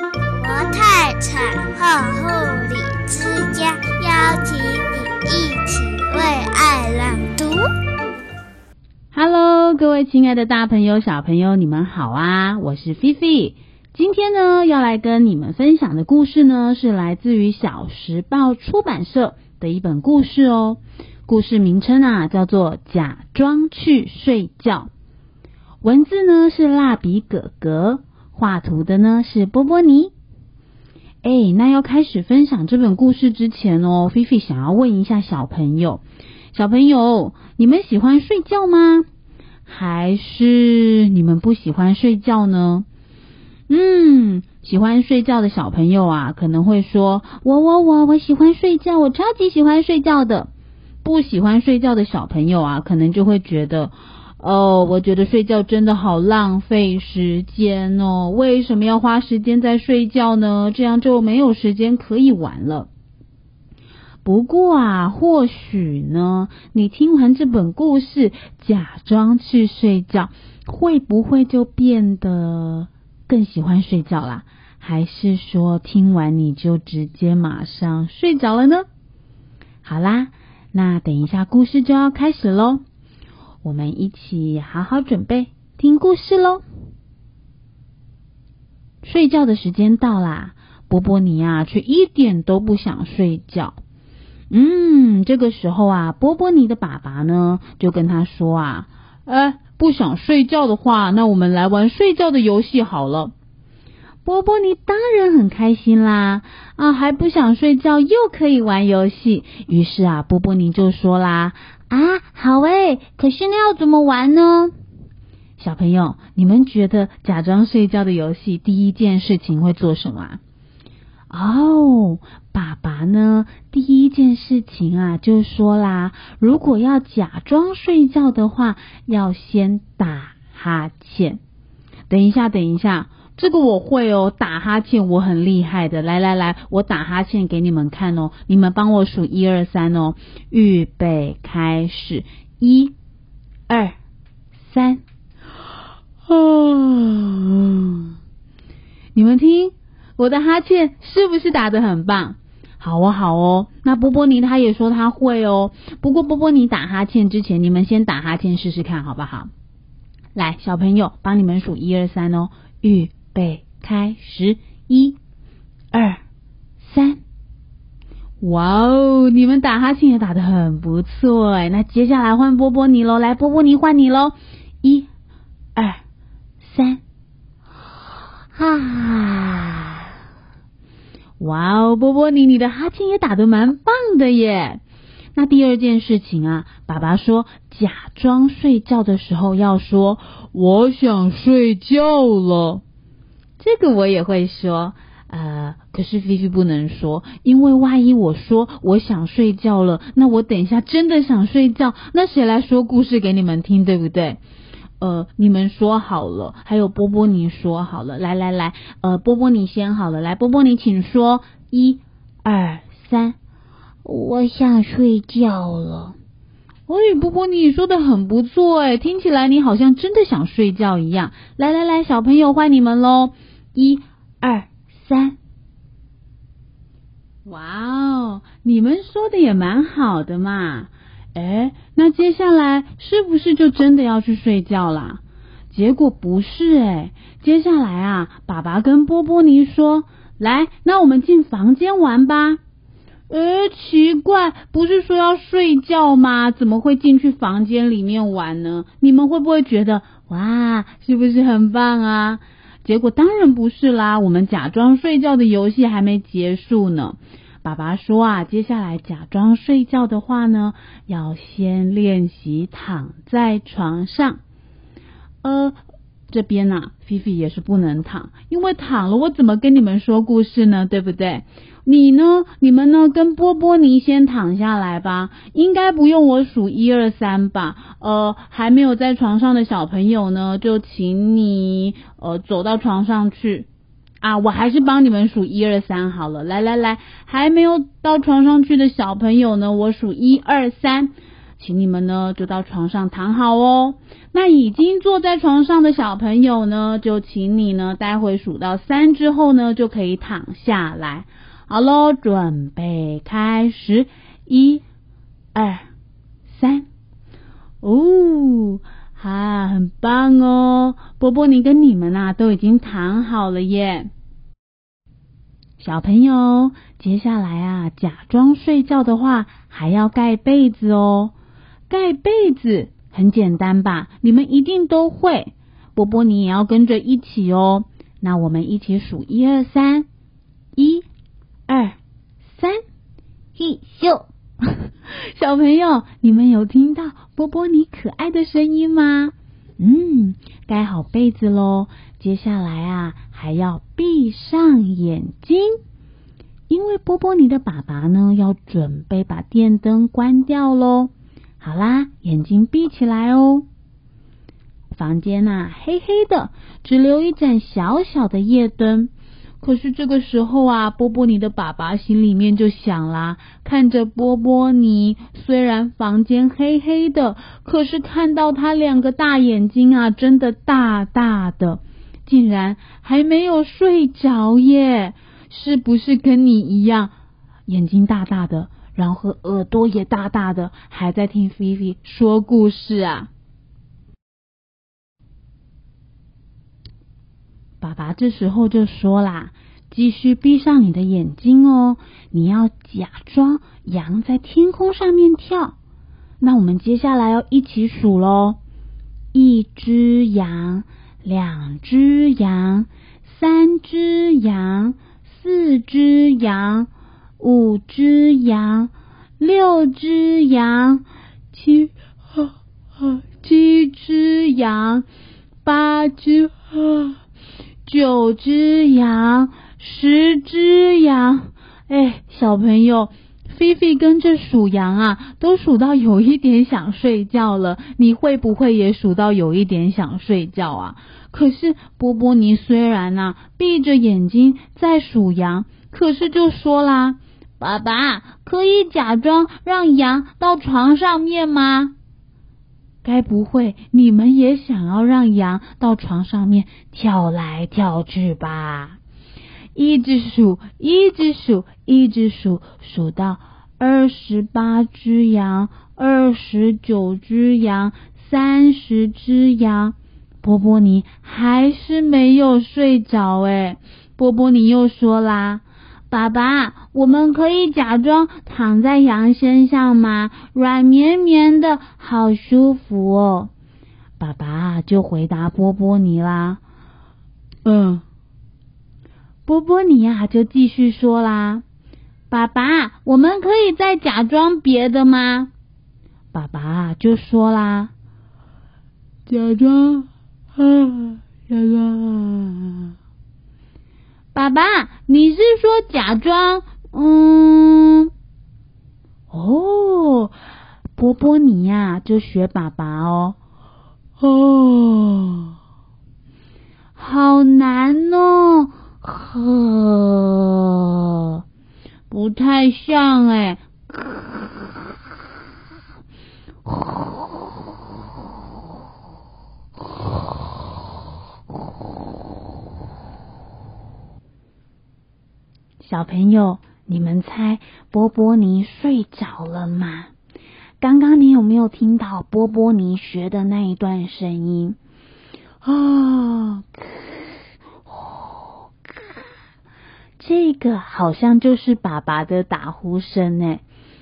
国泰产后护理之家邀请你一起为爱朗读。Hello，各位亲爱的大朋友、小朋友，你们好啊！我是菲菲。今天呢，要来跟你们分享的故事呢，是来自于小时报出版社的一本故事哦。故事名称啊，叫做《假装去睡觉》。文字呢是蜡笔哥哥，画图的呢是波波尼。哎，那要开始分享这本故事之前哦，菲菲想要问一下小朋友：小朋友，你们喜欢睡觉吗？还是你们不喜欢睡觉呢？嗯，喜欢睡觉的小朋友啊，可能会说：“我我我我喜欢睡觉，我超级喜欢睡觉的。”不喜欢睡觉的小朋友啊，可能就会觉得：“哦，我觉得睡觉真的好浪费时间哦，为什么要花时间在睡觉呢？这样就没有时间可以玩了。”不过啊，或许呢，你听完这本故事，假装去睡觉，会不会就变得更喜欢睡觉啦？还是说听完你就直接马上睡着了呢？好啦，那等一下故事就要开始喽，我们一起好好准备听故事喽。睡觉的时间到啦，波波尼啊，却一点都不想睡觉。嗯，这个时候啊，波波尼的爸爸呢，就跟他说啊，哎。不想睡觉的话，那我们来玩睡觉的游戏好了。波波尼当然很开心啦，啊，还不想睡觉又可以玩游戏。于是啊，波波尼就说啦：“啊，好诶，可是那要怎么玩呢？”小朋友，你们觉得假装睡觉的游戏第一件事情会做什么？哦，爸爸呢？第一件事情啊，就说啦，如果要假装睡觉的话，要先打哈欠。等一下，等一下，这个我会哦，打哈欠我很厉害的。来来来，我打哈欠给你们看哦，你们帮我数一二三哦，预备开始，一、二、三，哦，你们听。我的哈欠是不是打得很棒？好哦，好哦。那波波尼他也说他会哦。不过波波尼打哈欠之前，你们先打哈欠试试看好不好？来，小朋友，帮你们数一二三哦。预备开始，一、二、三。哇哦，你们打哈欠也打得很不错哎。那接下来换波波尼喽，来，波波尼换你喽。一、二、三。啊。哇哦，波波尼，你的哈欠也打得蛮棒的耶！那第二件事情啊，爸爸说，假装睡觉的时候要说“我想睡觉了”，这个我也会说，呃，可是菲菲不能说，因为万一我说我想睡觉了，那我等一下真的想睡觉，那谁来说故事给你们听，对不对？呃，你们说好了，还有波波尼说好了，来来来，呃，波波尼先好了，来，波波尼请说，一、二、三，我想睡觉了。哎，波波你说的很不错，哎，听起来你好像真的想睡觉一样。来来来，小朋友换你们喽，一、二、三，哇哦，你们说的也蛮好的嘛。诶，那接下来是不是就真的要去睡觉啦？结果不是诶，接下来啊，爸爸跟波波尼说：“来，那我们进房间玩吧。”诶，奇怪，不是说要睡觉吗？怎么会进去房间里面玩呢？你们会不会觉得哇，是不是很棒啊？结果当然不是啦，我们假装睡觉的游戏还没结束呢。爸爸说啊，接下来假装睡觉的话呢，要先练习躺在床上。呃，这边呢、菲菲也是不能躺，因为躺了我怎么跟你们说故事呢？对不对？你呢？你们呢？跟波波尼先躺下来吧，应该不用我数一二三吧？呃，还没有在床上的小朋友呢，就请你呃走到床上去。啊，我还是帮你们数一二三好了。来来来，还没有到床上去的小朋友呢，我数一二三，请你们呢就到床上躺好哦。那已经坐在床上的小朋友呢，就请你呢待会数到三之后呢就可以躺下来。好喽，准备开始，一、二、三。哦，哈，很棒哦，波波尼跟你们呐都已经躺好了耶。小朋友，接下来啊，假装睡觉的话，还要盖被子哦。盖被子很简单吧？你们一定都会。波波，你也要跟着一起哦。那我们一起数一二三，一、二、三，嘿咻！小朋友，你们有听到波波你可爱的声音吗？嗯，盖好被子喽。接下来啊，还要闭上眼睛，因为波波尼的爸爸呢要准备把电灯关掉喽。好啦，眼睛闭起来哦。房间呐，黑黑的，只留一盏小小的夜灯。可是这个时候啊，波波尼的爸爸心里面就想啦，看着波波尼，虽然房间黑黑的，可是看到他两个大眼睛啊，真的大大的，竟然还没有睡着耶！是不是跟你一样，眼睛大大的，然后耳朵也大大的，还在听菲菲说故事啊？爸爸这时候就说啦：“继续闭上你的眼睛哦，你要假装羊在天空上面跳。那我们接下来要一起数喽：一只羊，两只羊，三只羊，四只羊，五只羊，六只羊，七啊啊七只羊，八只啊。”九只羊，十只羊，哎，小朋友，菲菲跟着数羊啊，都数到有一点想睡觉了。你会不会也数到有一点想睡觉啊？可是波波尼虽然呐、闭着眼睛在数羊，可是就说啦：“爸爸，可以假装让羊到床上面吗？”该不会你们也想要让羊到床上面跳来跳去吧？一直数，一直数，一直数，数到二十八只羊，二十九只羊，三十只羊。波波尼还是没有睡着诶，波波尼又说啦。爸爸，我们可以假装躺在羊身上吗？软绵绵的，好舒服哦。爸爸就回答波波尼啦。嗯，波波尼呀就继续说啦。爸爸，我们可以再假装别的吗？爸爸就说啦。假装啊，假装。爸爸，你是说假装？嗯，哦，波波尼呀，就学爸爸哦。哦，好难哦，呵，不太像哎。小朋友，你们猜波波尼睡着了吗？刚刚你有没有听到波波尼学的那一段声音？啊，这个好像就是爸爸的打呼声诶。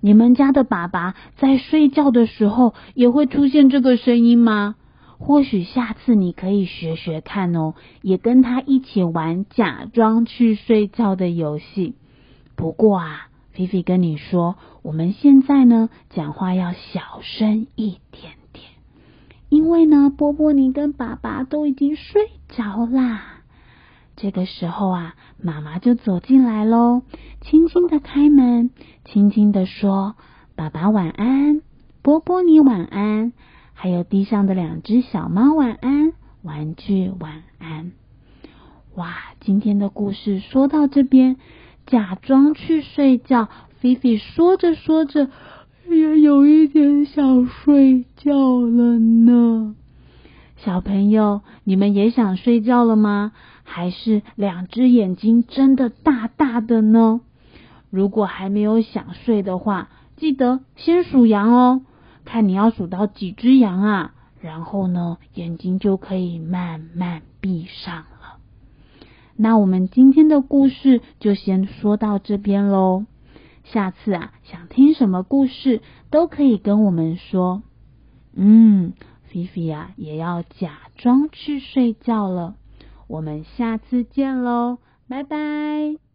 你们家的爸爸在睡觉的时候也会出现这个声音吗？或许下次你可以学学看哦，也跟他一起玩假装去睡觉的游戏。不过啊，菲菲跟你说，我们现在呢讲话要小声一点点，因为呢波波尼跟爸爸都已经睡着啦。这个时候啊，妈妈就走进来喽，轻轻的开门，轻轻的说：“爸爸晚安，波波尼晚安。”还有地上的两只小猫，晚安，玩具晚安。哇，今天的故事说到这边，假装去睡觉。菲菲说着说着，也有一点想睡觉了呢。小朋友，你们也想睡觉了吗？还是两只眼睛睁得大大的呢？如果还没有想睡的话，记得先数羊哦，看你要数到几只羊啊，然后呢，眼睛就可以慢慢闭上了。那我们今天的故事就先说到这边喽。下次啊，想听什么故事都可以跟我们说。嗯。菲菲呀，也要假装去睡觉了。我们下次见喽，拜拜。